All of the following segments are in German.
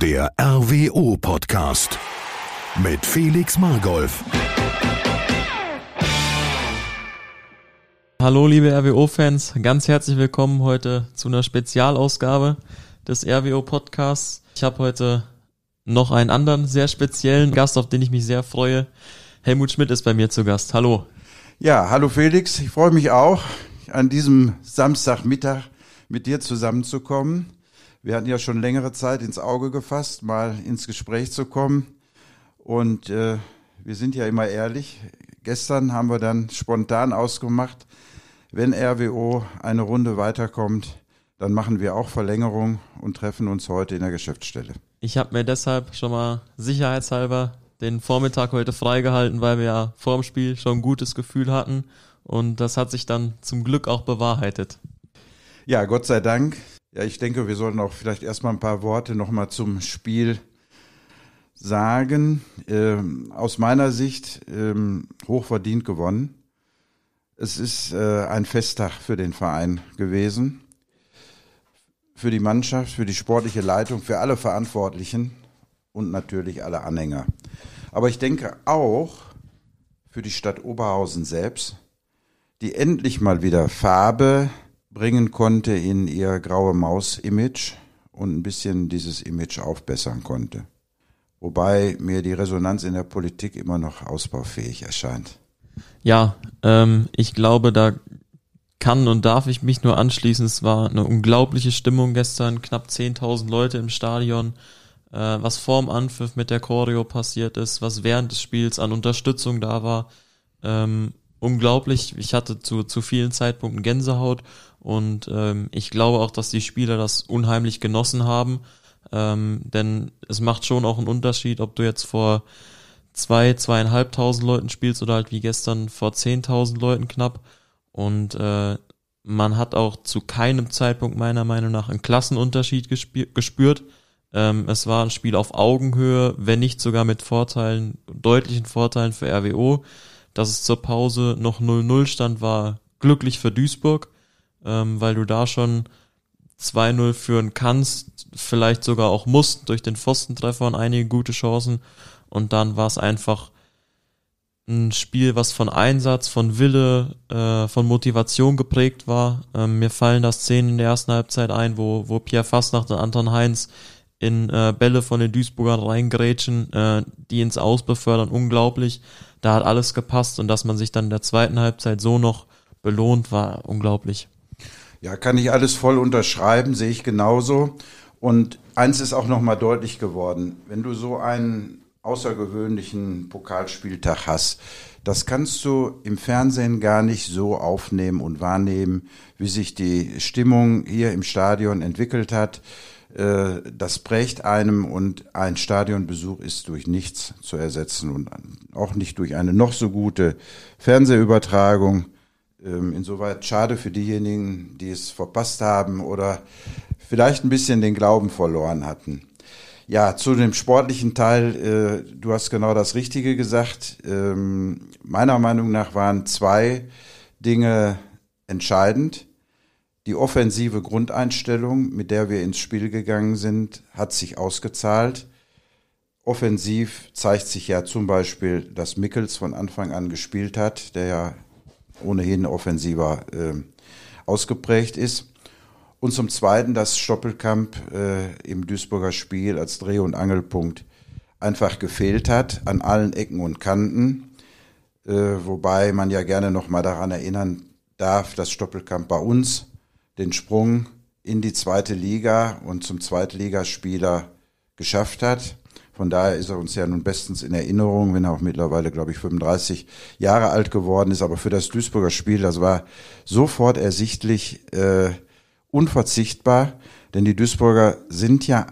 Der RWO-Podcast mit Felix Margolf. Hallo liebe RWO-Fans, ganz herzlich willkommen heute zu einer Spezialausgabe des RWO-Podcasts. Ich habe heute noch einen anderen sehr speziellen Gast, auf den ich mich sehr freue. Helmut Schmidt ist bei mir zu Gast. Hallo. Ja, hallo Felix, ich freue mich auch, an diesem Samstagmittag mit dir zusammenzukommen. Wir hatten ja schon längere Zeit ins Auge gefasst, mal ins Gespräch zu kommen. Und äh, wir sind ja immer ehrlich. Gestern haben wir dann spontan ausgemacht, wenn RWO eine Runde weiterkommt, dann machen wir auch Verlängerung und treffen uns heute in der Geschäftsstelle. Ich habe mir deshalb schon mal sicherheitshalber den Vormittag heute freigehalten, weil wir ja vor dem Spiel schon ein gutes Gefühl hatten. Und das hat sich dann zum Glück auch bewahrheitet. Ja, Gott sei Dank. Ja, ich denke, wir sollten auch vielleicht erstmal ein paar Worte nochmal zum Spiel sagen. Ähm, aus meiner Sicht ähm, hochverdient gewonnen. Es ist äh, ein Festtag für den Verein gewesen, für die Mannschaft, für die sportliche Leitung, für alle Verantwortlichen und natürlich alle Anhänger. Aber ich denke auch für die Stadt Oberhausen selbst, die endlich mal wieder Farbe bringen konnte in ihr graue Maus-Image und ein bisschen dieses Image aufbessern konnte. Wobei mir die Resonanz in der Politik immer noch ausbaufähig erscheint. Ja, ähm, ich glaube, da kann und darf ich mich nur anschließen. Es war eine unglaubliche Stimmung gestern, knapp 10.000 Leute im Stadion. Äh, was vorm Anpfiff mit der Choreo passiert ist, was während des Spiels an Unterstützung da war. Ähm, unglaublich. Ich hatte zu, zu vielen Zeitpunkten Gänsehaut und ähm, ich glaube auch, dass die Spieler das unheimlich genossen haben. Ähm, denn es macht schon auch einen Unterschied, ob du jetzt vor zwei, zweieinhalbtausend Leuten spielst oder halt wie gestern vor zehntausend Leuten knapp. Und äh, man hat auch zu keinem Zeitpunkt meiner Meinung nach einen Klassenunterschied gespürt. Ähm, es war ein Spiel auf Augenhöhe, wenn nicht sogar mit Vorteilen, deutlichen Vorteilen für RWO. Dass es zur Pause noch 0-0 stand, war glücklich für Duisburg ähm, weil du da schon 2-0 führen kannst, vielleicht sogar auch musst durch den Pfostentreffer und einige gute Chancen. Und dann war es einfach ein Spiel, was von Einsatz, von Wille, äh, von Motivation geprägt war. Ähm, mir fallen da Szenen in der ersten Halbzeit ein, wo, wo Pierre Fastnacht und Anton Heinz in äh, Bälle von den Duisburgern reingrätschen, äh, die ins Aus befördern. Unglaublich. Da hat alles gepasst und dass man sich dann in der zweiten Halbzeit so noch belohnt, war unglaublich. Ja, kann ich alles voll unterschreiben, sehe ich genauso. Und eins ist auch nochmal deutlich geworden. Wenn du so einen außergewöhnlichen Pokalspieltag hast, das kannst du im Fernsehen gar nicht so aufnehmen und wahrnehmen, wie sich die Stimmung hier im Stadion entwickelt hat. Äh, das prägt einem und ein Stadionbesuch ist durch nichts zu ersetzen und auch nicht durch eine noch so gute Fernsehübertragung. Ähm, insoweit schade für diejenigen, die es verpasst haben oder vielleicht ein bisschen den Glauben verloren hatten. Ja, zu dem sportlichen Teil, äh, du hast genau das Richtige gesagt. Ähm, meiner Meinung nach waren zwei Dinge entscheidend. Die offensive Grundeinstellung, mit der wir ins Spiel gegangen sind, hat sich ausgezahlt. Offensiv zeigt sich ja zum Beispiel, dass Mickels von Anfang an gespielt hat, der ja ohnehin offensiver äh, ausgeprägt ist. Und zum Zweiten, dass Stoppelkamp äh, im Duisburger Spiel als Dreh- und Angelpunkt einfach gefehlt hat an allen Ecken und Kanten. Äh, wobei man ja gerne nochmal daran erinnern darf, dass Stoppelkamp bei uns den Sprung in die zweite Liga und zum Zweitligaspieler geschafft hat. Von daher ist er uns ja nun bestens in Erinnerung, wenn er auch mittlerweile, glaube ich, 35 Jahre alt geworden ist. Aber für das Duisburger Spiel, das war sofort ersichtlich äh, unverzichtbar, denn die Duisburger sind ja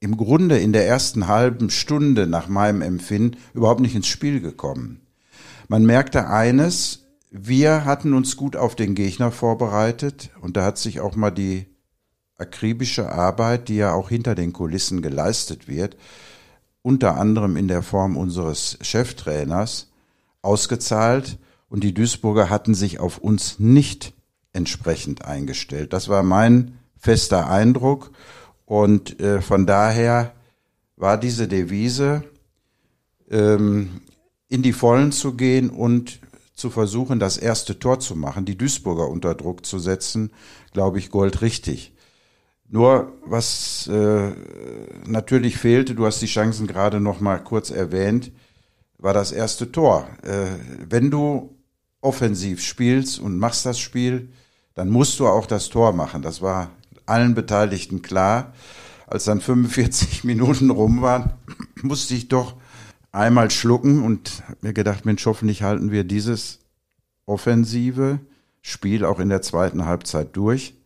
im Grunde in der ersten halben Stunde nach meinem Empfinden überhaupt nicht ins Spiel gekommen. Man merkte eines, wir hatten uns gut auf den Gegner vorbereitet und da hat sich auch mal die akribische Arbeit, die ja auch hinter den Kulissen geleistet wird, unter anderem in der Form unseres Cheftrainers, ausgezahlt und die Duisburger hatten sich auf uns nicht entsprechend eingestellt. Das war mein fester Eindruck und äh, von daher war diese Devise, ähm, in die Vollen zu gehen und zu versuchen, das erste Tor zu machen, die Duisburger unter Druck zu setzen, glaube ich, goldrichtig. Nur was äh, natürlich fehlte, du hast die Chancen gerade noch mal kurz erwähnt, war das erste Tor. Äh, wenn du offensiv spielst und machst das Spiel, dann musst du auch das Tor machen. Das war allen Beteiligten klar. Als dann 45 Minuten rum waren, musste ich doch einmal schlucken und mir gedacht, Mensch, hoffentlich halten wir dieses offensive Spiel auch in der zweiten Halbzeit durch.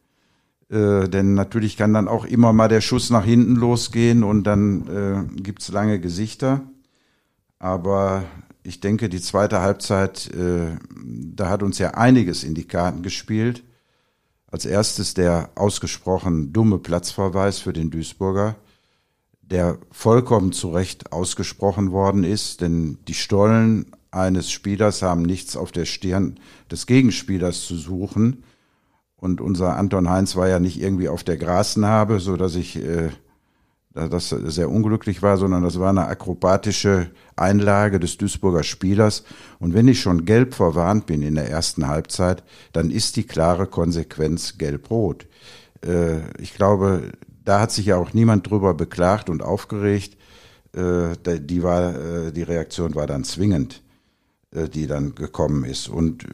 Äh, denn natürlich kann dann auch immer mal der Schuss nach hinten losgehen und dann äh, gibt's lange Gesichter. Aber ich denke, die zweite Halbzeit, äh, da hat uns ja einiges in die Karten gespielt. Als erstes der ausgesprochen dumme Platzverweis für den Duisburger der vollkommen zu Recht ausgesprochen worden ist, denn die Stollen eines Spielers haben nichts auf der Stirn des Gegenspielers zu suchen. Und unser Anton Heinz war ja nicht irgendwie auf der Grasnarbe, so dass ich äh, das sehr unglücklich war, sondern das war eine akrobatische Einlage des Duisburger Spielers. Und wenn ich schon gelb verwarnt bin in der ersten Halbzeit, dann ist die klare Konsequenz gelb-rot. Äh, ich glaube, da hat sich ja auch niemand drüber beklagt und aufgeregt. Äh, die, war, äh, die Reaktion war dann zwingend, die dann gekommen ist. Und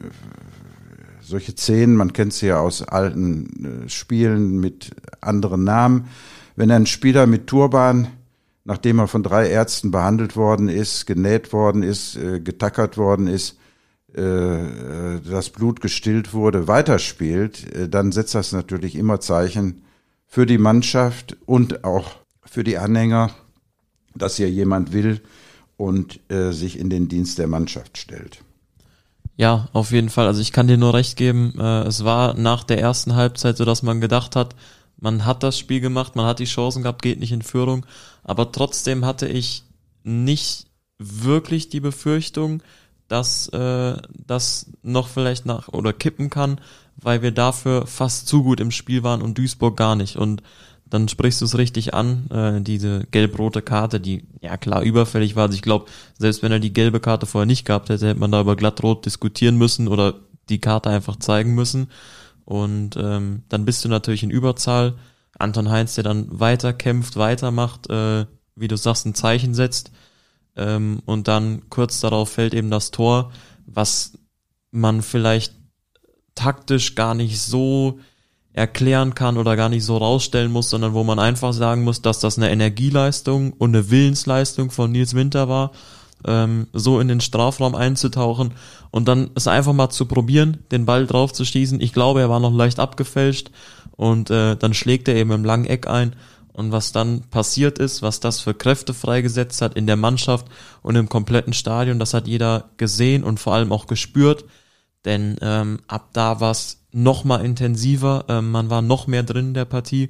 solche Szenen, man kennt sie ja aus alten äh, Spielen mit anderen Namen. Wenn ein Spieler mit Turban, nachdem er von drei Ärzten behandelt worden ist, genäht worden ist, äh, getackert worden ist, das Blut gestillt wurde, weiterspielt, dann setzt das natürlich immer Zeichen für die Mannschaft und auch für die Anhänger, dass hier jemand will und äh, sich in den Dienst der Mannschaft stellt. Ja, auf jeden Fall. Also ich kann dir nur recht geben, äh, es war nach der ersten Halbzeit so, dass man gedacht hat, man hat das Spiel gemacht, man hat die Chancen gehabt, geht nicht in Führung, aber trotzdem hatte ich nicht wirklich die Befürchtung, dass äh, das noch vielleicht nach oder kippen kann, weil wir dafür fast zu gut im Spiel waren und Duisburg gar nicht. Und dann sprichst du es richtig an, äh, diese gelb-rote Karte, die ja klar überfällig war. Also ich glaube, selbst wenn er die gelbe Karte vorher nicht gehabt hätte, hätte man da über glattrot diskutieren müssen oder die Karte einfach zeigen müssen. Und ähm, dann bist du natürlich in Überzahl. Anton Heinz, der dann weiter kämpft, weitermacht, äh, wie du sagst, ein Zeichen setzt. Ähm, und dann kurz darauf fällt eben das Tor, was man vielleicht taktisch gar nicht so erklären kann oder gar nicht so rausstellen muss, sondern wo man einfach sagen muss, dass das eine Energieleistung und eine Willensleistung von Nils Winter war, ähm, so in den Strafraum einzutauchen und dann es einfach mal zu probieren, den Ball drauf zu schießen. Ich glaube, er war noch leicht abgefälscht und äh, dann schlägt er eben im langen Eck ein und was dann passiert ist, was das für Kräfte freigesetzt hat in der Mannschaft und im kompletten Stadion, das hat jeder gesehen und vor allem auch gespürt. Denn ähm, ab da war es noch mal intensiver, ähm, man war noch mehr drin in der Partie.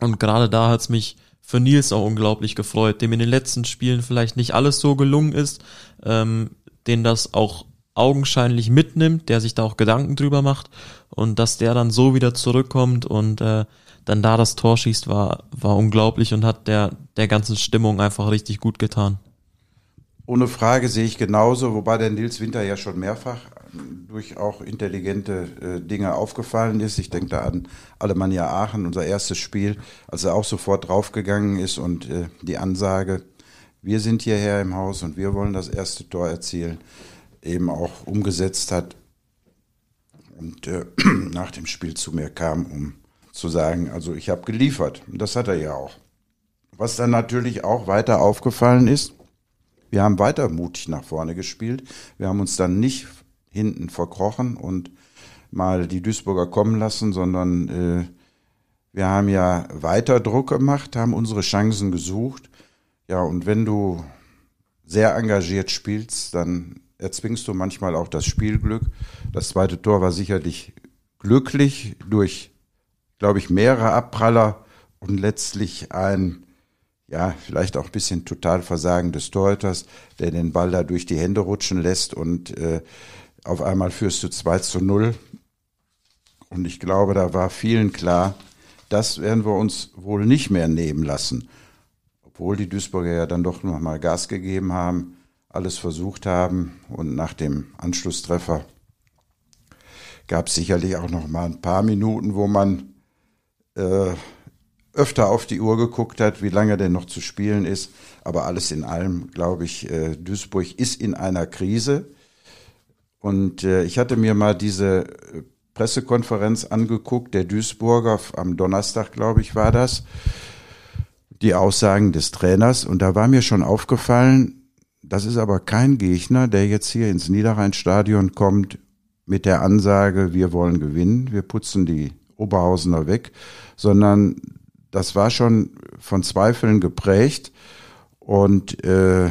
Und gerade da hat es mich für Nils auch unglaublich gefreut, dem in den letzten Spielen vielleicht nicht alles so gelungen ist, ähm, den das auch augenscheinlich mitnimmt, der sich da auch Gedanken drüber macht und dass der dann so wieder zurückkommt und äh, dann da das Tor schießt, war, war unglaublich und hat der, der ganzen Stimmung einfach richtig gut getan. Ohne Frage sehe ich genauso, wobei der Nils Winter ja schon mehrfach durch auch intelligente äh, Dinge aufgefallen ist. Ich denke da an Alemannia Aachen, unser erstes Spiel, als er auch sofort draufgegangen ist und äh, die Ansage, wir sind hierher im Haus und wir wollen das erste Tor erzielen, eben auch umgesetzt hat und äh, nach dem Spiel zu mir kam, um zu sagen, also ich habe geliefert. Und das hat er ja auch. Was dann natürlich auch weiter aufgefallen ist, wir haben weiter mutig nach vorne gespielt. Wir haben uns dann nicht hinten verkrochen und mal die Duisburger kommen lassen, sondern äh, wir haben ja weiter Druck gemacht, haben unsere Chancen gesucht. Ja, und wenn du sehr engagiert spielst, dann erzwingst du manchmal auch das Spielglück. Das zweite Tor war sicherlich glücklich durch, glaube ich, mehrere Abpraller und letztlich ein, ja, vielleicht auch ein bisschen Totalversagen des Torhüters, der den Ball da durch die Hände rutschen lässt und äh, auf einmal führst du 2 zu 0. Und ich glaube, da war vielen klar, das werden wir uns wohl nicht mehr nehmen lassen. obwohl die Duisburger ja dann doch nochmal Gas gegeben haben, alles versucht haben und nach dem Anschlusstreffer gab es sicherlich auch noch mal ein paar Minuten, wo man äh, öfter auf die Uhr geguckt hat, wie lange denn noch zu spielen ist. Aber alles in allem, glaube ich, äh, Duisburg ist in einer Krise. Und äh, ich hatte mir mal diese äh, Pressekonferenz angeguckt, der Duisburger am Donnerstag, glaube ich, war das, die Aussagen des Trainers. Und da war mir schon aufgefallen, das ist aber kein Gegner, der jetzt hier ins Niederrheinstadion kommt mit der Ansage, wir wollen gewinnen, wir putzen die Oberhausener weg, sondern das war schon von Zweifeln geprägt. Und äh,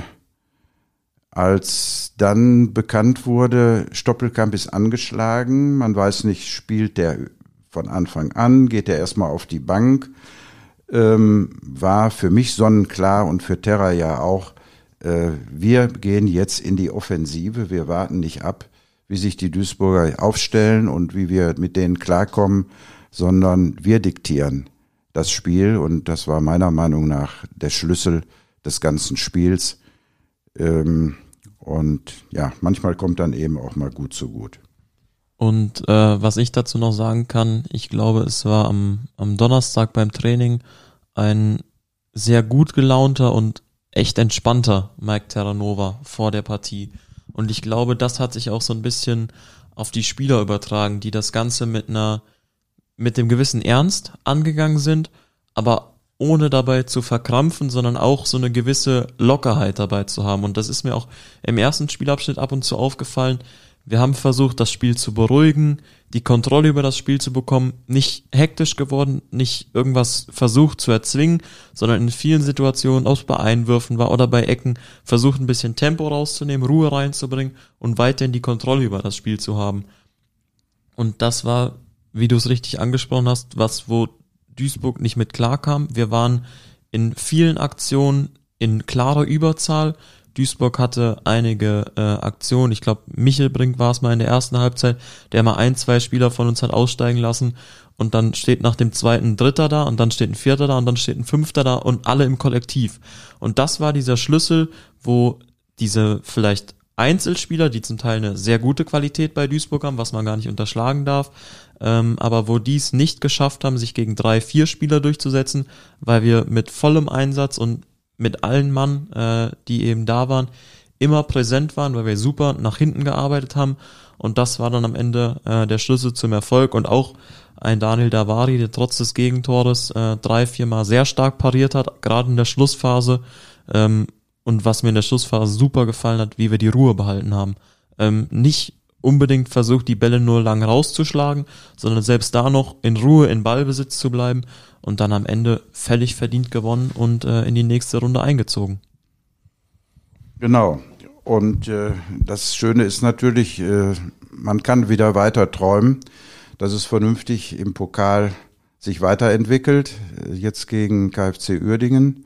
als dann bekannt wurde, Stoppelkamp ist angeschlagen, man weiß nicht, spielt der von Anfang an, geht er erstmal auf die Bank, ähm, war für mich sonnenklar und für Terra ja auch, äh, wir gehen jetzt in die Offensive, wir warten nicht ab, wie sich die Duisburger aufstellen und wie wir mit denen klarkommen, sondern wir diktieren das Spiel und das war meiner Meinung nach der Schlüssel des ganzen Spiels. Ähm, und ja, manchmal kommt dann eben auch mal gut zu gut. Und äh, was ich dazu noch sagen kann, ich glaube, es war am, am Donnerstag beim Training ein sehr gut gelaunter und echt entspannter Mike Terranova vor der Partie. Und ich glaube, das hat sich auch so ein bisschen auf die Spieler übertragen, die das Ganze mit einer mit dem gewissen Ernst angegangen sind, aber ohne dabei zu verkrampfen, sondern auch so eine gewisse Lockerheit dabei zu haben. Und das ist mir auch im ersten Spielabschnitt ab und zu aufgefallen. Wir haben versucht, das Spiel zu beruhigen, die Kontrolle über das Spiel zu bekommen, nicht hektisch geworden, nicht irgendwas versucht zu erzwingen, sondern in vielen Situationen, ob es bei Einwürfen war oder bei Ecken, versucht ein bisschen Tempo rauszunehmen, Ruhe reinzubringen und weiterhin die Kontrolle über das Spiel zu haben. Und das war wie du es richtig angesprochen hast, was wo Duisburg nicht mit klarkam. Wir waren in vielen Aktionen in klarer Überzahl. Duisburg hatte einige äh, Aktionen. Ich glaube, Michelbrink war es mal in der ersten Halbzeit, der mal ein, zwei Spieler von uns hat aussteigen lassen. Und dann steht nach dem zweiten Dritter da und dann steht ein Vierter da und dann steht ein Fünfter da und alle im Kollektiv. Und das war dieser Schlüssel, wo diese vielleicht Einzelspieler, die zum Teil eine sehr gute Qualität bei Duisburg haben, was man gar nicht unterschlagen darf, ähm, aber wo die es nicht geschafft haben, sich gegen drei, vier Spieler durchzusetzen, weil wir mit vollem Einsatz und mit allen Mann, äh, die eben da waren, immer präsent waren, weil wir super nach hinten gearbeitet haben. Und das war dann am Ende äh, der Schlüssel zum Erfolg. Und auch ein Daniel Davari, der trotz des Gegentores äh, drei, viermal sehr stark pariert hat, gerade in der Schlussphase ähm, und was mir in der Schlussphase super gefallen hat, wie wir die Ruhe behalten haben. Ähm, nicht unbedingt versucht, die Bälle nur lang rauszuschlagen, sondern selbst da noch in Ruhe in Ballbesitz zu bleiben und dann am Ende völlig verdient gewonnen und äh, in die nächste Runde eingezogen. Genau. Und äh, das Schöne ist natürlich, äh, man kann wieder weiter träumen, dass es vernünftig im Pokal sich weiterentwickelt. Jetzt gegen KfC Uerdingen.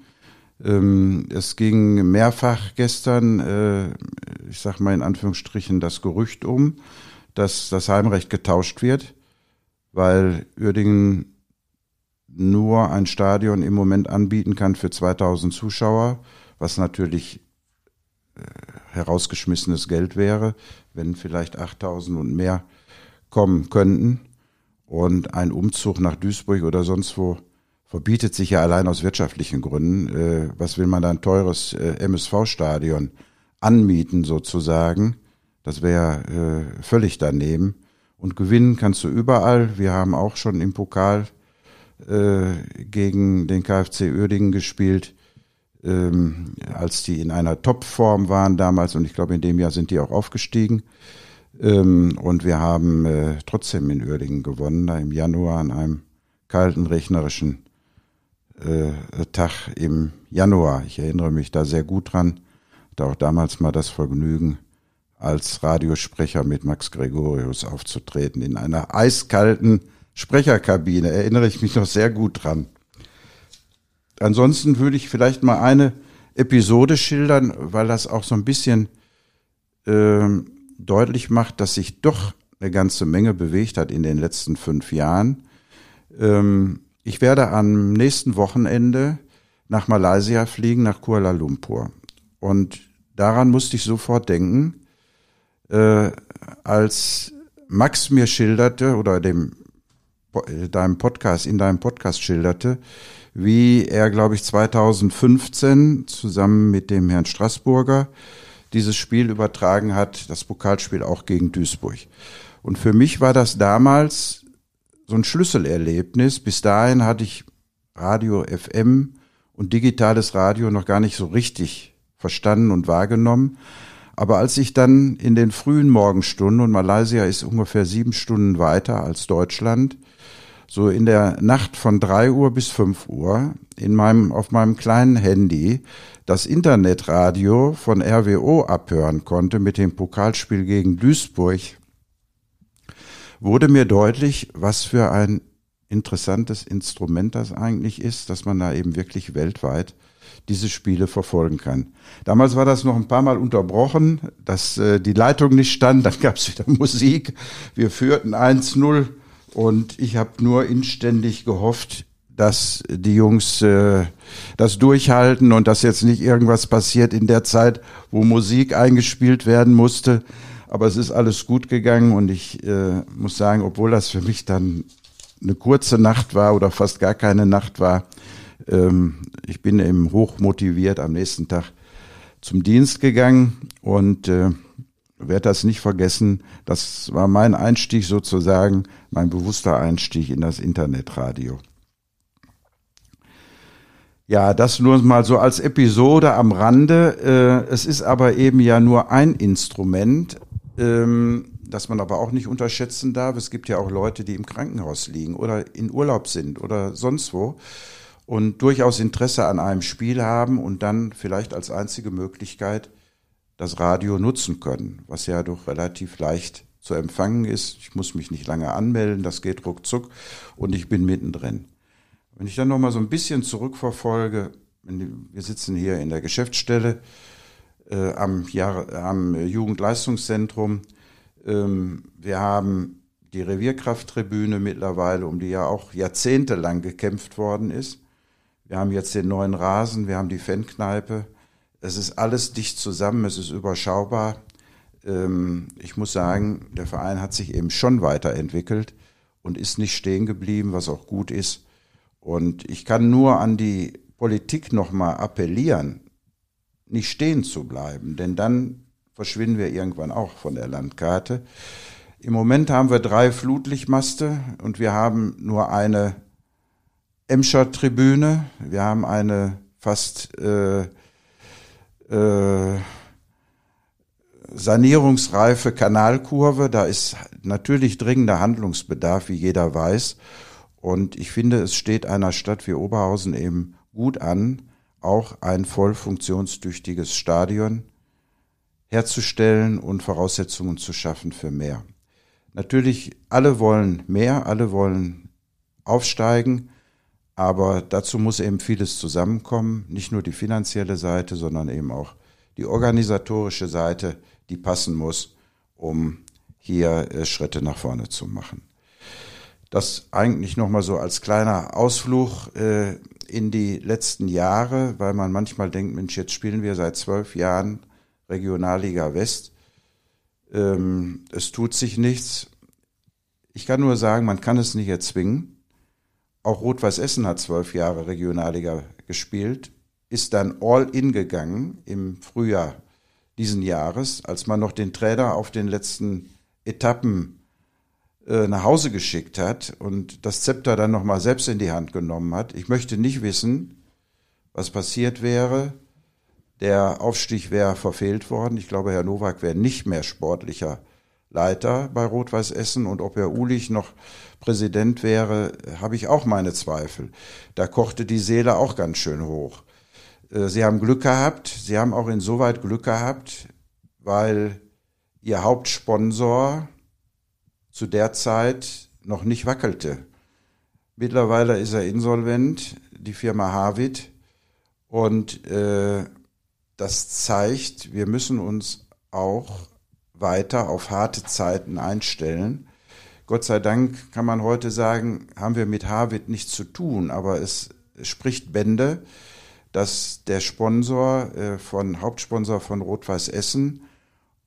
Ähm, es ging mehrfach gestern, äh, ich sag mal in Anführungsstrichen, das Gerücht um, dass das Heimrecht getauscht wird, weil Uerdingen nur ein Stadion im Moment anbieten kann für 2000 Zuschauer, was natürlich äh, herausgeschmissenes Geld wäre, wenn vielleicht 8000 und mehr kommen könnten. Und ein Umzug nach Duisburg oder sonst wo verbietet sich ja allein aus wirtschaftlichen Gründen. Äh, was will man da ein teures äh, MSV-Stadion anmieten sozusagen? Das wäre äh, völlig daneben. Und gewinnen kannst du überall. Wir haben auch schon im Pokal äh, gegen den KfC Uerdingen gespielt, ähm, als die in einer Topform waren damals. Und ich glaube, in dem Jahr sind die auch aufgestiegen. Ähm, und wir haben äh, trotzdem in Uerdingen gewonnen, da im Januar an einem kalten, rechnerischen Tag im Januar. Ich erinnere mich da sehr gut dran. Hatte auch damals mal das Vergnügen, als Radiosprecher mit Max Gregorius aufzutreten in einer eiskalten Sprecherkabine. Erinnere ich mich noch sehr gut dran. Ansonsten würde ich vielleicht mal eine Episode schildern, weil das auch so ein bisschen äh, deutlich macht, dass sich doch eine ganze Menge bewegt hat in den letzten fünf Jahren. Ähm, ich werde am nächsten Wochenende nach Malaysia fliegen, nach Kuala Lumpur. Und daran musste ich sofort denken, äh, als Max mir schilderte oder dem deinem Podcast, in deinem Podcast schilderte, wie er, glaube ich, 2015 zusammen mit dem Herrn Straßburger dieses Spiel übertragen hat, das Pokalspiel auch gegen Duisburg. Und für mich war das damals so ein Schlüsselerlebnis. Bis dahin hatte ich Radio FM und digitales Radio noch gar nicht so richtig verstanden und wahrgenommen. Aber als ich dann in den frühen Morgenstunden, und Malaysia ist ungefähr sieben Stunden weiter als Deutschland, so in der Nacht von drei Uhr bis fünf Uhr in meinem, auf meinem kleinen Handy das Internetradio von RWO abhören konnte mit dem Pokalspiel gegen Duisburg, wurde mir deutlich, was für ein interessantes Instrument das eigentlich ist, dass man da eben wirklich weltweit diese Spiele verfolgen kann. Damals war das noch ein paar Mal unterbrochen, dass äh, die Leitung nicht stand, dann gab es wieder Musik. Wir führten 1-0 und ich habe nur inständig gehofft, dass die Jungs äh, das durchhalten und dass jetzt nicht irgendwas passiert in der Zeit, wo Musik eingespielt werden musste. Aber es ist alles gut gegangen und ich äh, muss sagen, obwohl das für mich dann eine kurze Nacht war oder fast gar keine Nacht war, ähm, ich bin eben hoch motiviert am nächsten Tag zum Dienst gegangen und äh, werde das nicht vergessen. Das war mein Einstieg sozusagen, mein bewusster Einstieg in das Internetradio. Ja, das nur mal so als Episode am Rande. Äh, es ist aber eben ja nur ein Instrument, ähm, das man aber auch nicht unterschätzen darf. Es gibt ja auch Leute, die im Krankenhaus liegen oder in Urlaub sind oder sonst wo und durchaus Interesse an einem Spiel haben und dann vielleicht als einzige Möglichkeit das Radio nutzen können, was ja doch relativ leicht zu empfangen ist. Ich muss mich nicht lange anmelden, das geht ruckzuck und ich bin mittendrin. Wenn ich dann noch mal so ein bisschen zurückverfolge, wir sitzen hier in der Geschäftsstelle äh, am, Jahr, am Jugendleistungszentrum. Ähm, wir haben die Revierkrafttribüne mittlerweile, um die ja auch jahrzehntelang gekämpft worden ist. Wir haben jetzt den neuen Rasen, wir haben die Fankneipe. Es ist alles dicht zusammen, es ist überschaubar. Ähm, ich muss sagen, der Verein hat sich eben schon weiterentwickelt und ist nicht stehen geblieben, was auch gut ist. Und ich kann nur an die Politik nochmal appellieren, nicht stehen zu bleiben, denn dann verschwinden wir irgendwann auch von der Landkarte. Im Moment haben wir drei Flutlichtmaste und wir haben nur eine Emscher Tribüne. Wir haben eine fast äh, äh, sanierungsreife Kanalkurve. Da ist natürlich dringender Handlungsbedarf, wie jeder weiß. Und ich finde, es steht einer Stadt wie Oberhausen eben gut an, auch ein voll funktionstüchtiges Stadion herzustellen und Voraussetzungen zu schaffen für mehr. Natürlich, alle wollen mehr, alle wollen aufsteigen, aber dazu muss eben vieles zusammenkommen, nicht nur die finanzielle Seite, sondern eben auch die organisatorische Seite, die passen muss, um hier äh, Schritte nach vorne zu machen. Das eigentlich nochmal so als kleiner Ausflug äh, in die letzten Jahre, weil man manchmal denkt, Mensch, jetzt spielen wir seit zwölf Jahren Regionalliga West. Ähm, es tut sich nichts. Ich kann nur sagen, man kann es nicht erzwingen. Auch Rot-Weiß Essen hat zwölf Jahre Regionalliga gespielt, ist dann all in gegangen im Frühjahr diesen Jahres, als man noch den Trainer auf den letzten Etappen nach Hause geschickt hat und das Zepter dann nochmal selbst in die Hand genommen hat. Ich möchte nicht wissen, was passiert wäre. Der Aufstieg wäre verfehlt worden. Ich glaube, Herr Nowak wäre nicht mehr sportlicher Leiter bei Rot-Weiß Essen und ob Herr Ulich noch Präsident wäre, habe ich auch meine Zweifel. Da kochte die Seele auch ganz schön hoch. Äh, Sie haben Glück gehabt, Sie haben auch insoweit Glück gehabt, weil Ihr Hauptsponsor zu der Zeit noch nicht wackelte. Mittlerweile ist er insolvent, die Firma Harvit. Und äh, das zeigt, wir müssen uns auch weiter auf harte Zeiten einstellen. Gott sei Dank kann man heute sagen, haben wir mit Harvard nichts zu tun, aber es, spricht Bände, dass der Sponsor äh, von Hauptsponsor von Rot-Weiß Essen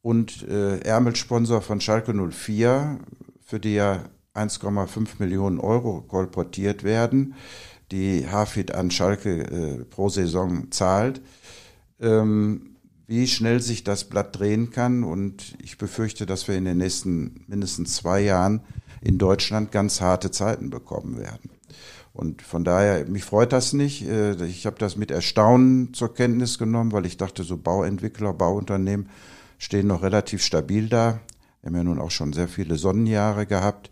und äh, Ärmelsponsor von Schalke 04, für die ja 1,5 Millionen Euro kolportiert werden, die Hafid an Schalke äh, pro Saison zahlt, ähm, wie schnell sich das Blatt drehen kann. Und ich befürchte, dass wir in den nächsten mindestens zwei Jahren in Deutschland ganz harte Zeiten bekommen werden. Und von daher, mich freut das nicht. Äh, ich habe das mit Erstaunen zur Kenntnis genommen, weil ich dachte, so Bauentwickler, Bauunternehmen stehen noch relativ stabil da. Wir haben ja nun auch schon sehr viele Sonnenjahre gehabt.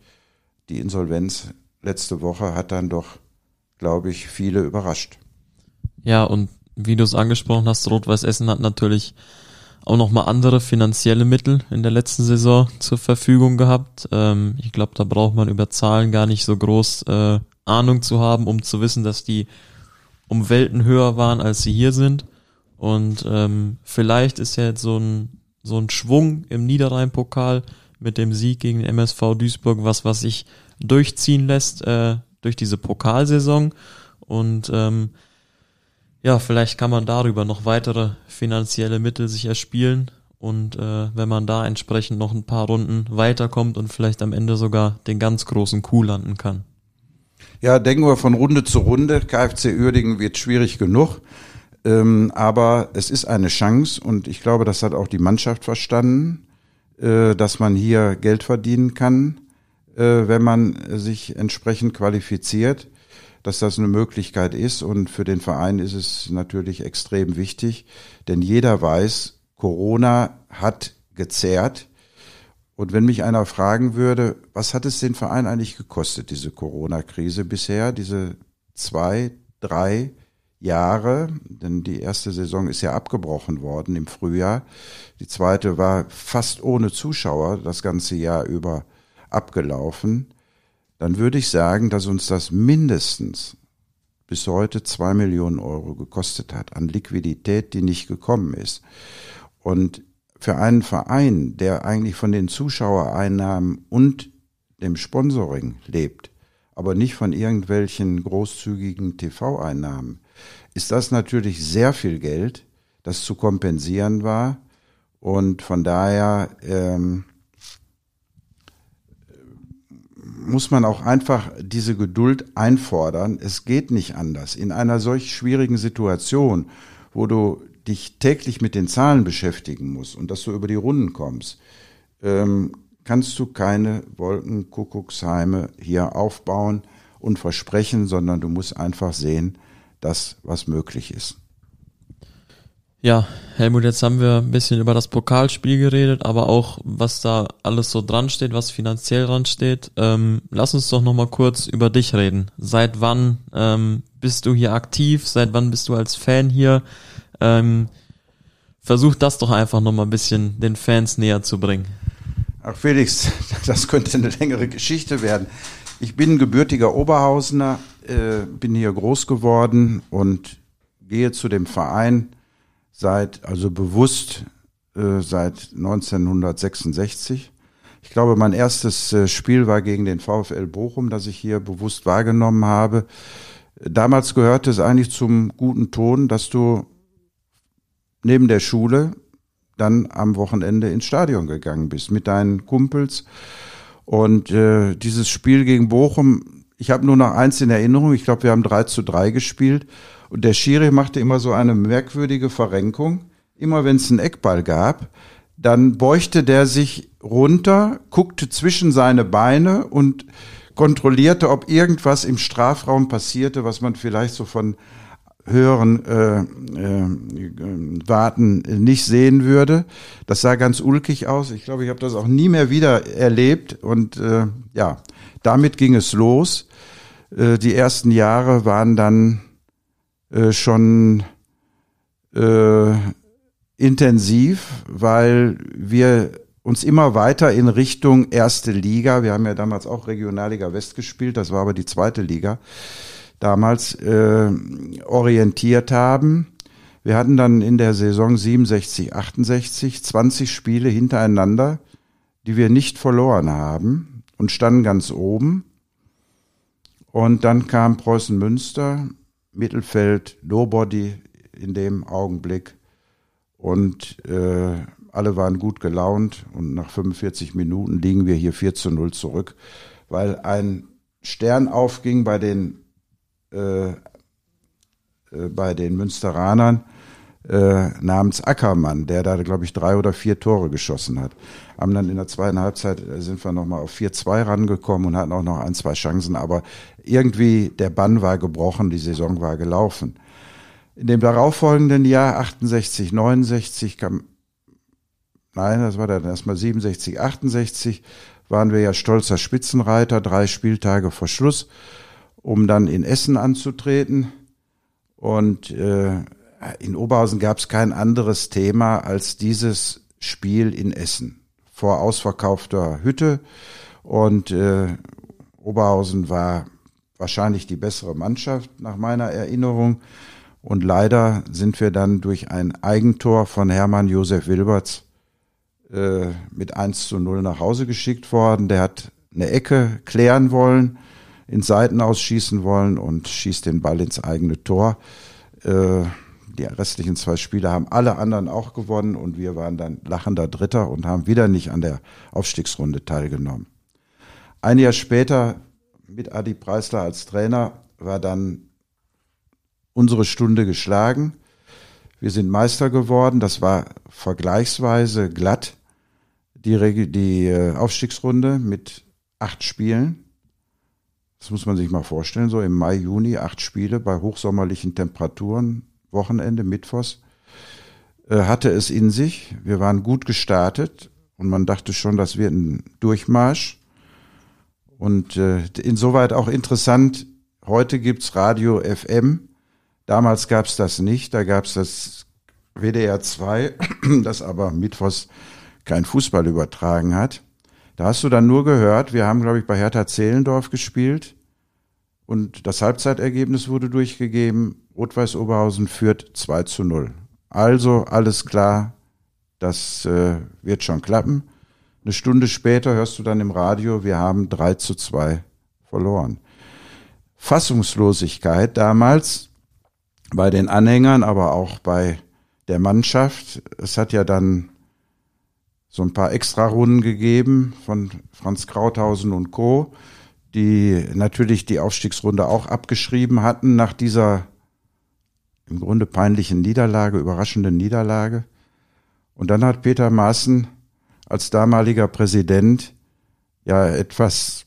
Die Insolvenz letzte Woche hat dann doch, glaube ich, viele überrascht. Ja, und wie du es angesprochen hast, Rot-Weiß Essen hat natürlich auch nochmal andere finanzielle Mittel in der letzten Saison zur Verfügung gehabt. Ähm, ich glaube, da braucht man über Zahlen gar nicht so groß äh, Ahnung zu haben, um zu wissen, dass die um Welten höher waren, als sie hier sind. Und ähm, vielleicht ist ja jetzt so ein, so ein Schwung im Niederrhein-Pokal mit dem Sieg gegen den MSV Duisburg, was, was sich durchziehen lässt äh, durch diese Pokalsaison. Und ähm, ja, vielleicht kann man darüber noch weitere finanzielle Mittel sich erspielen und äh, wenn man da entsprechend noch ein paar Runden weiterkommt und vielleicht am Ende sogar den ganz großen Kuh landen kann. Ja, denken wir von Runde zu Runde. KfC Uerdingen wird schwierig genug. Ähm, aber es ist eine Chance und ich glaube, das hat auch die Mannschaft verstanden, äh, dass man hier Geld verdienen kann, äh, wenn man sich entsprechend qualifiziert dass das eine Möglichkeit ist. Und für den Verein ist es natürlich extrem wichtig, denn jeder weiß, Corona hat gezerrt. Und wenn mich einer fragen würde, was hat es den Verein eigentlich gekostet, diese Corona-Krise bisher, diese zwei, drei Jahre, denn die erste Saison ist ja abgebrochen worden im Frühjahr. Die zweite war fast ohne Zuschauer das ganze Jahr über abgelaufen dann würde ich sagen, dass uns das mindestens bis heute zwei Millionen Euro gekostet hat an Liquidität, die nicht gekommen ist. Und für einen Verein, der eigentlich von den Zuschauereinnahmen und dem Sponsoring lebt, aber nicht von irgendwelchen großzügigen TV-Einnahmen, ist das natürlich sehr viel Geld, das zu kompensieren war. Und von daher ähm, muss man auch einfach diese Geduld einfordern. Es geht nicht anders. In einer solch schwierigen Situation, wo du dich täglich mit den Zahlen beschäftigen musst und dass du über die Runden kommst, ähm, kannst du keine Wolkenkuckucksheime hier aufbauen und versprechen, sondern du musst einfach sehen, dass was möglich ist. Ja, Helmut, jetzt haben wir ein bisschen über das Pokalspiel geredet, aber auch was da alles so dran steht, was finanziell dran steht. Ähm, lass uns doch nochmal kurz über dich reden. Seit wann ähm, bist du hier aktiv? Seit wann bist du als Fan hier? Ähm, versuch das doch einfach nochmal ein bisschen den Fans näher zu bringen. Ach Felix, das könnte eine längere Geschichte werden. Ich bin gebürtiger Oberhausener, äh, bin hier groß geworden und gehe zu dem Verein seit, also bewusst äh, seit 1966. Ich glaube, mein erstes äh, Spiel war gegen den VfL Bochum, das ich hier bewusst wahrgenommen habe. Damals gehörte es eigentlich zum guten Ton, dass du neben der Schule dann am Wochenende ins Stadion gegangen bist mit deinen Kumpels. Und äh, dieses Spiel gegen Bochum, ich habe nur noch eins in Erinnerung, ich glaube, wir haben 3 zu 3 gespielt und der Schiri machte immer so eine merkwürdige Verrenkung. Immer wenn es einen Eckball gab, dann beuchte der sich runter, guckte zwischen seine Beine und kontrollierte, ob irgendwas im Strafraum passierte, was man vielleicht so von höheren äh, äh, Warten nicht sehen würde. Das sah ganz ulkig aus. Ich glaube, ich habe das auch nie mehr wieder erlebt. Und äh, ja, damit ging es los. Äh, die ersten Jahre waren dann äh, schon äh, intensiv, weil wir uns immer weiter in Richtung erste Liga, wir haben ja damals auch Regionalliga West gespielt, das war aber die zweite Liga, damals äh, orientiert haben. Wir hatten dann in der Saison 67, 68 20 Spiele hintereinander, die wir nicht verloren haben und standen ganz oben. Und dann kam Preußen Münster Mittelfeld, Nobody in dem Augenblick. Und äh, alle waren gut gelaunt und nach 45 Minuten liegen wir hier 4 zu 0 zurück, weil ein Stern aufging bei den, äh, äh, bei den Münsteranern äh, namens Ackermann, der da, glaube ich, drei oder vier Tore geschossen hat. Haben dann in der zweiten Halbzeit äh, sind wir nochmal auf 4-2 rangekommen und hatten auch noch ein, zwei Chancen, aber irgendwie der Bann war gebrochen, die Saison war gelaufen. In dem darauffolgenden Jahr 68, 69 kam, nein, das war dann erstmal 67, 68, waren wir ja stolzer Spitzenreiter, drei Spieltage vor Schluss, um dann in Essen anzutreten. Und äh, in Oberhausen gab es kein anderes Thema als dieses Spiel in Essen vor ausverkaufter Hütte. Und äh, Oberhausen war wahrscheinlich die bessere Mannschaft nach meiner Erinnerung. Und leider sind wir dann durch ein Eigentor von Hermann Josef Wilberts äh, mit 1 zu 0 nach Hause geschickt worden. Der hat eine Ecke klären wollen, in Seiten ausschießen wollen und schießt den Ball ins eigene Tor. Äh, die restlichen zwei Spiele haben alle anderen auch gewonnen und wir waren dann lachender Dritter und haben wieder nicht an der Aufstiegsrunde teilgenommen. Ein Jahr später mit Adi Preisler als Trainer war dann unsere Stunde geschlagen. Wir sind Meister geworden. Das war vergleichsweise glatt. Die, die äh, Aufstiegsrunde mit acht Spielen. Das muss man sich mal vorstellen. So im Mai, Juni acht Spiele bei hochsommerlichen Temperaturen. Wochenende, Mittwochs. Äh, hatte es in sich. Wir waren gut gestartet und man dachte schon, das wird ein Durchmarsch. Und äh, insoweit auch interessant, heute gibt's Radio FM Damals gab es das nicht, da gab es das WDR 2, das aber mittwochs kein Fußball übertragen hat. Da hast du dann nur gehört, wir haben, glaube ich, bei Hertha Zehlendorf gespielt und das Halbzeitergebnis wurde durchgegeben. Rot-Weiß Oberhausen führt 2 zu 0. Also alles klar, das äh, wird schon klappen. Eine Stunde später hörst du dann im Radio, wir haben 3 zu 2 verloren. Fassungslosigkeit damals, bei den Anhängern, aber auch bei der Mannschaft. Es hat ja dann so ein paar Extra-Runden gegeben von Franz Krauthausen und Co., die natürlich die Aufstiegsrunde auch abgeschrieben hatten nach dieser im Grunde peinlichen Niederlage, überraschenden Niederlage. Und dann hat Peter Maaßen als damaliger Präsident ja etwas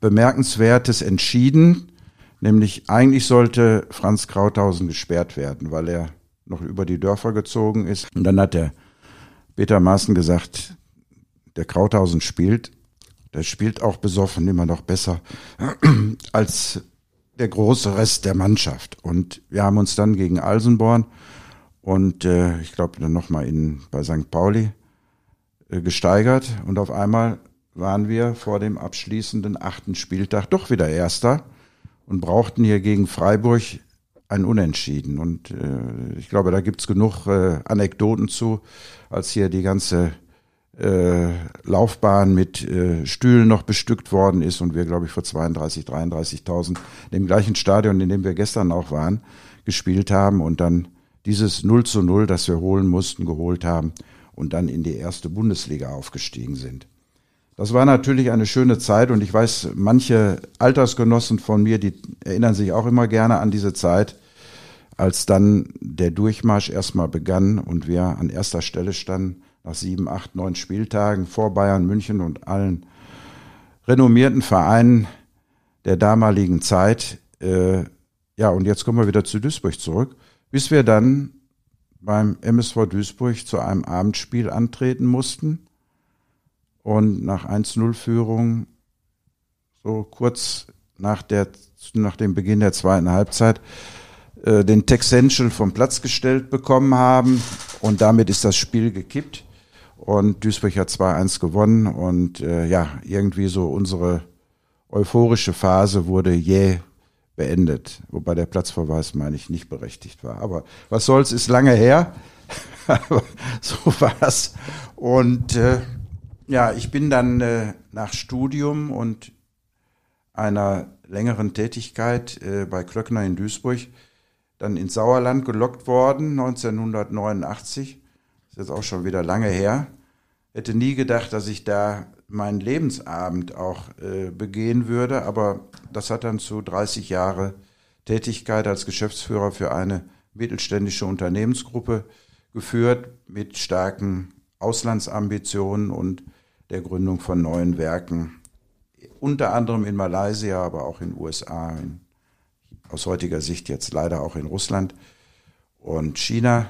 Bemerkenswertes entschieden, Nämlich eigentlich sollte Franz Krauthausen gesperrt werden, weil er noch über die Dörfer gezogen ist. Und dann hat der Peter Maaßen gesagt, der Krauthausen spielt, der spielt auch besoffen immer noch besser als der große Rest der Mannschaft. Und wir haben uns dann gegen Alsenborn und äh, ich glaube dann nochmal bei St. Pauli äh, gesteigert und auf einmal waren wir vor dem abschließenden achten Spieltag doch wieder Erster und brauchten hier gegen Freiburg ein Unentschieden. Und äh, ich glaube, da gibt's genug äh, Anekdoten zu, als hier die ganze äh, Laufbahn mit äh, Stühlen noch bestückt worden ist und wir, glaube ich, vor 32, 33.000 dem gleichen Stadion, in dem wir gestern auch waren, gespielt haben und dann dieses 0 zu 0, das wir holen mussten, geholt haben und dann in die erste Bundesliga aufgestiegen sind. Das war natürlich eine schöne Zeit und ich weiß, manche Altersgenossen von mir, die erinnern sich auch immer gerne an diese Zeit, als dann der Durchmarsch erstmal begann und wir an erster Stelle standen nach sieben, acht, neun Spieltagen vor Bayern München und allen renommierten Vereinen der damaligen Zeit. Äh, ja, und jetzt kommen wir wieder zu Duisburg zurück, bis wir dann beim MSV Duisburg zu einem Abendspiel antreten mussten und nach 1-0-Führung, so kurz nach, der, nach dem Beginn der zweiten Halbzeit, äh, den Texential vom Platz gestellt bekommen haben. Und damit ist das Spiel gekippt. Und Duisburg hat 2-1 gewonnen. Und äh, ja, irgendwie so unsere euphorische Phase wurde jäh beendet. Wobei der Platzverweis, meine ich, nicht berechtigt war. Aber was soll's, ist lange her. so war's. Und äh, ja, ich bin dann äh, nach Studium und einer längeren Tätigkeit äh, bei Klöckner in Duisburg dann ins Sauerland gelockt worden, 1989. ist jetzt auch schon wieder lange her. Hätte nie gedacht, dass ich da meinen Lebensabend auch äh, begehen würde, aber das hat dann zu 30 Jahre Tätigkeit als Geschäftsführer für eine mittelständische Unternehmensgruppe geführt mit starken Auslandsambitionen und der Gründung von neuen Werken, unter anderem in Malaysia, aber auch in USA, in, aus heutiger Sicht jetzt leider auch in Russland und China.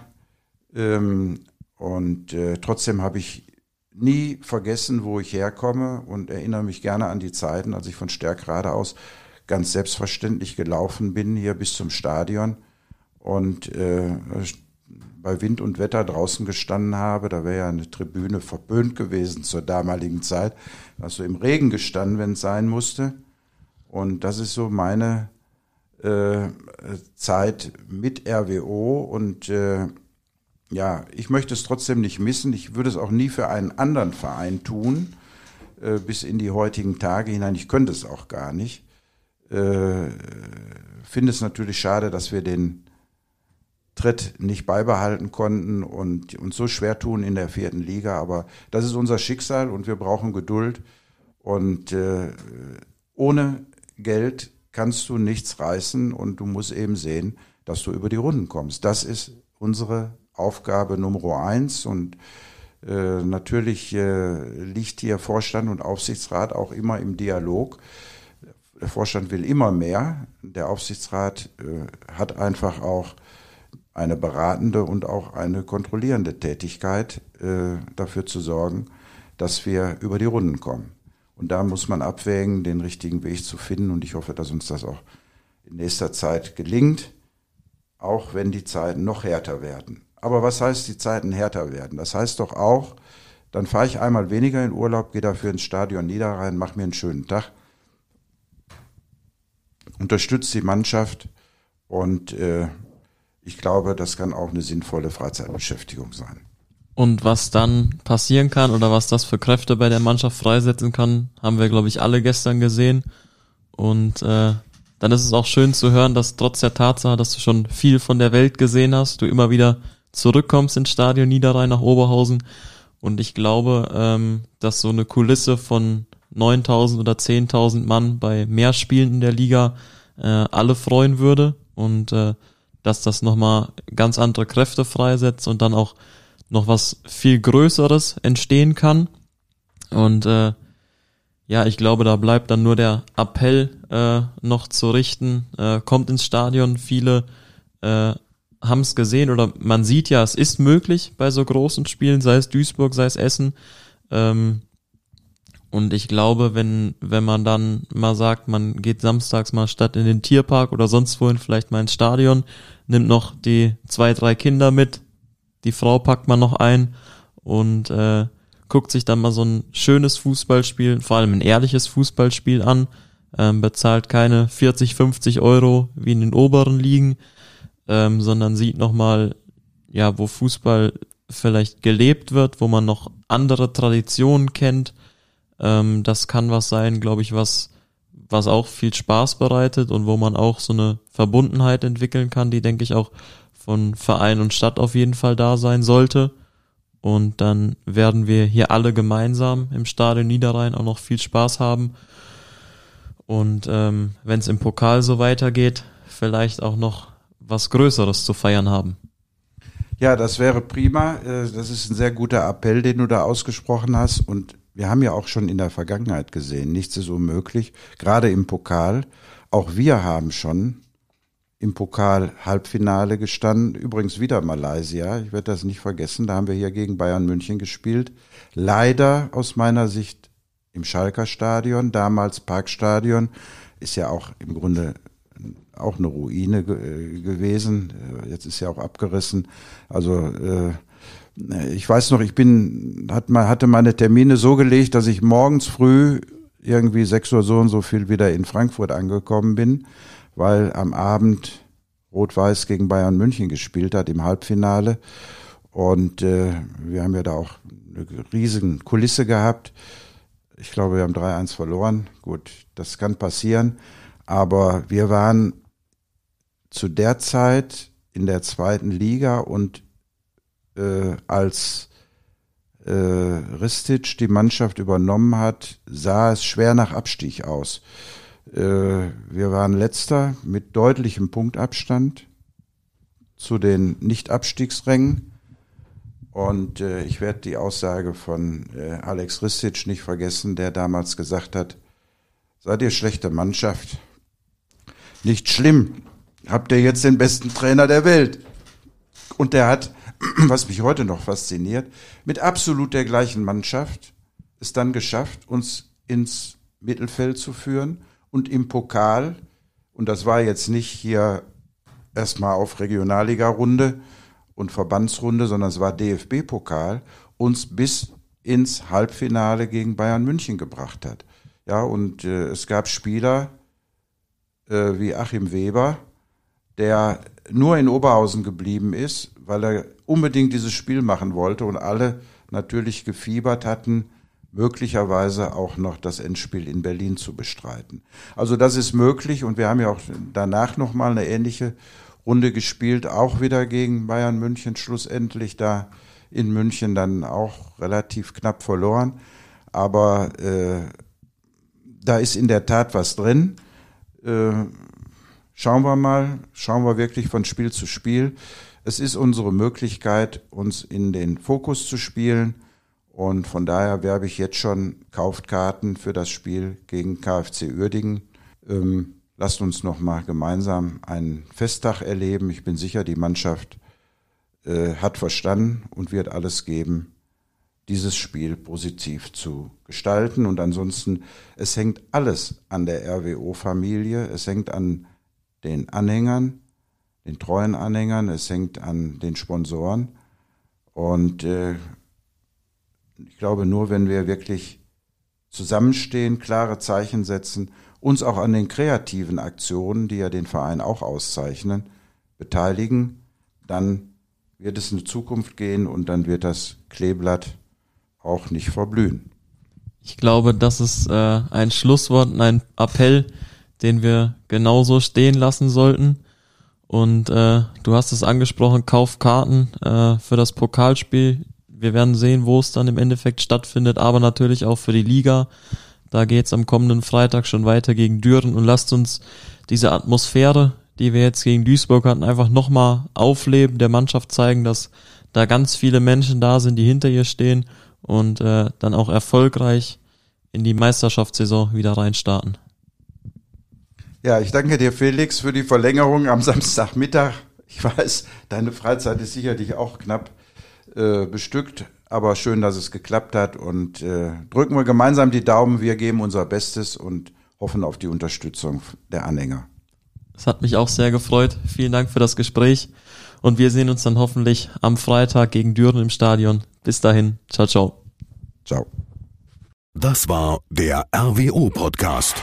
Ähm, und äh, trotzdem habe ich nie vergessen, wo ich herkomme und erinnere mich gerne an die Zeiten, als ich von Stärkrade aus ganz selbstverständlich gelaufen bin hier bis zum Stadion und äh, bei Wind und Wetter draußen gestanden habe. Da wäre ja eine Tribüne verböhnt gewesen zur damaligen Zeit. Du im Regen gestanden, wenn es sein musste. Und das ist so meine äh, Zeit mit RWO und äh, ja, ich möchte es trotzdem nicht missen. Ich würde es auch nie für einen anderen Verein tun, äh, bis in die heutigen Tage hinein. Ich könnte es auch gar nicht. Äh, finde es natürlich schade, dass wir den Tritt nicht beibehalten konnten und uns so schwer tun in der vierten Liga. Aber das ist unser Schicksal und wir brauchen Geduld. Und äh, ohne Geld kannst du nichts reißen und du musst eben sehen, dass du über die Runden kommst. Das ist unsere Aufgabe Nummer eins und äh, natürlich äh, liegt hier Vorstand und Aufsichtsrat auch immer im Dialog. Der Vorstand will immer mehr. Der Aufsichtsrat äh, hat einfach auch eine beratende und auch eine kontrollierende Tätigkeit, äh, dafür zu sorgen, dass wir über die Runden kommen. Und da muss man abwägen, den richtigen Weg zu finden. Und ich hoffe, dass uns das auch in nächster Zeit gelingt, auch wenn die Zeiten noch härter werden. Aber was heißt, die Zeiten härter werden? Das heißt doch auch, dann fahre ich einmal weniger in Urlaub, gehe dafür ins Stadion Niederrhein, mache mir einen schönen Tag, unterstütze die Mannschaft und äh, ich glaube, das kann auch eine sinnvolle Freizeitbeschäftigung sein. Und was dann passieren kann oder was das für Kräfte bei der Mannschaft freisetzen kann, haben wir, glaube ich, alle gestern gesehen. Und äh, dann ist es auch schön zu hören, dass trotz der Tatsache, dass du schon viel von der Welt gesehen hast, du immer wieder zurückkommst ins Stadion Niederrhein nach Oberhausen. Und ich glaube, ähm, dass so eine Kulisse von 9000 oder 10.000 Mann bei mehr Spielen in der Liga äh, alle freuen würde und äh, dass das nochmal ganz andere Kräfte freisetzt und dann auch noch was viel Größeres entstehen kann. Und äh, ja, ich glaube, da bleibt dann nur der Appell äh, noch zu richten. Äh, kommt ins Stadion, viele äh, haben es gesehen oder man sieht ja, es ist möglich bei so großen Spielen, sei es Duisburg, sei es Essen. Ähm, und ich glaube, wenn, wenn man dann mal sagt, man geht samstags mal statt in den Tierpark oder sonst wohin vielleicht mal ins Stadion, nimmt noch die zwei, drei Kinder mit, die Frau packt man noch ein und äh, guckt sich dann mal so ein schönes Fußballspiel, vor allem ein ehrliches Fußballspiel an, ähm, bezahlt keine 40, 50 Euro wie in den oberen Ligen, ähm, sondern sieht nochmal, ja, wo Fußball vielleicht gelebt wird, wo man noch andere Traditionen kennt. Ähm, das kann was sein, glaube ich, was, was auch viel Spaß bereitet und wo man auch so eine Verbundenheit entwickeln kann, die, denke ich, auch von Verein und Stadt auf jeden Fall da sein sollte. Und dann werden wir hier alle gemeinsam im Stadion Niederrhein auch noch viel Spaß haben. Und ähm, wenn es im Pokal so weitergeht, vielleicht auch noch was Größeres zu feiern haben. Ja, das wäre prima. Äh, das ist ein sehr guter Appell, den du da ausgesprochen hast. Und wir haben ja auch schon in der Vergangenheit gesehen, nichts ist unmöglich, gerade im Pokal. Auch wir haben schon im Pokal Halbfinale gestanden. Übrigens wieder Malaysia. Ich werde das nicht vergessen. Da haben wir hier gegen Bayern München gespielt. Leider aus meiner Sicht im Schalker Stadion, damals Parkstadion, ist ja auch im Grunde auch eine Ruine ge gewesen. Jetzt ist ja auch abgerissen. Also äh, ich weiß noch, ich bin, hat, hatte meine Termine so gelegt, dass ich morgens früh irgendwie sechs Uhr so und so viel wieder in Frankfurt angekommen bin, weil am Abend Rot-Weiß gegen Bayern München gespielt hat im Halbfinale. Und äh, wir haben ja da auch eine riesen Kulisse gehabt. Ich glaube, wir haben 3-1 verloren. Gut, das kann passieren. Aber wir waren zu der Zeit in der zweiten Liga und äh, als äh, Ristic die Mannschaft übernommen hat, sah es schwer nach Abstieg aus. Äh, wir waren letzter mit deutlichem Punktabstand zu den Nicht-Abstiegsrängen. Und äh, ich werde die Aussage von äh, Alex Ristic nicht vergessen, der damals gesagt hat, seid ihr schlechte Mannschaft? Nicht schlimm, habt ihr jetzt den besten Trainer der Welt. Und der hat, was mich heute noch fasziniert, mit absolut der gleichen Mannschaft es dann geschafft, uns ins Mittelfeld zu führen und im Pokal, und das war jetzt nicht hier erstmal auf Regionalliga-Runde und Verbandsrunde, sondern es war DFB-Pokal, uns bis ins Halbfinale gegen Bayern München gebracht hat. Ja, und äh, es gab Spieler äh, wie Achim Weber, der nur in Oberhausen geblieben ist, weil er unbedingt dieses Spiel machen wollte und alle natürlich gefiebert hatten, möglicherweise auch noch das Endspiel in Berlin zu bestreiten. Also das ist möglich und wir haben ja auch danach nochmal eine ähnliche Runde gespielt, auch wieder gegen Bayern München, schlussendlich da in München dann auch relativ knapp verloren. Aber äh, da ist in der Tat was drin. Äh, schauen wir mal, schauen wir wirklich von Spiel zu Spiel. Es ist unsere Möglichkeit, uns in den Fokus zu spielen und von daher werbe ich jetzt schon, kauft Karten für das Spiel gegen KfC Uerdingen. Ähm, lasst uns noch mal gemeinsam einen Festtag erleben. Ich bin sicher, die Mannschaft äh, hat verstanden und wird alles geben, dieses Spiel positiv zu gestalten. Und ansonsten, es hängt alles an der RWO-Familie. Es hängt an den Anhängern, den treuen Anhängern. Es hängt an den Sponsoren. Und äh, ich glaube, nur wenn wir wirklich zusammenstehen, klare Zeichen setzen, uns auch an den kreativen Aktionen, die ja den Verein auch auszeichnen, beteiligen, dann wird es eine Zukunft gehen und dann wird das Kleeblatt auch nicht verblühen. Ich glaube, das ist äh, ein Schlusswort ein Appell, den wir genauso stehen lassen sollten. Und äh, du hast es angesprochen, kauf Karten äh, für das Pokalspiel wir werden sehen, wo es dann im Endeffekt stattfindet, aber natürlich auch für die Liga. Da geht's am kommenden Freitag schon weiter gegen Düren und lasst uns diese Atmosphäre, die wir jetzt gegen Duisburg hatten, einfach nochmal aufleben, der Mannschaft zeigen, dass da ganz viele Menschen da sind, die hinter ihr stehen und äh, dann auch erfolgreich in die Meisterschaftssaison wieder reinstarten. Ja, ich danke dir, Felix, für die Verlängerung am Samstagmittag. Ich weiß, deine Freizeit ist sicherlich auch knapp äh, bestückt. Aber schön, dass es geklappt hat und äh, drücken wir gemeinsam die Daumen. Wir geben unser Bestes und hoffen auf die Unterstützung der Anhänger. Es hat mich auch sehr gefreut. Vielen Dank für das Gespräch und wir sehen uns dann hoffentlich am Freitag gegen Düren im Stadion. Bis dahin, ciao, ciao. Ciao. Das war der RWO Podcast.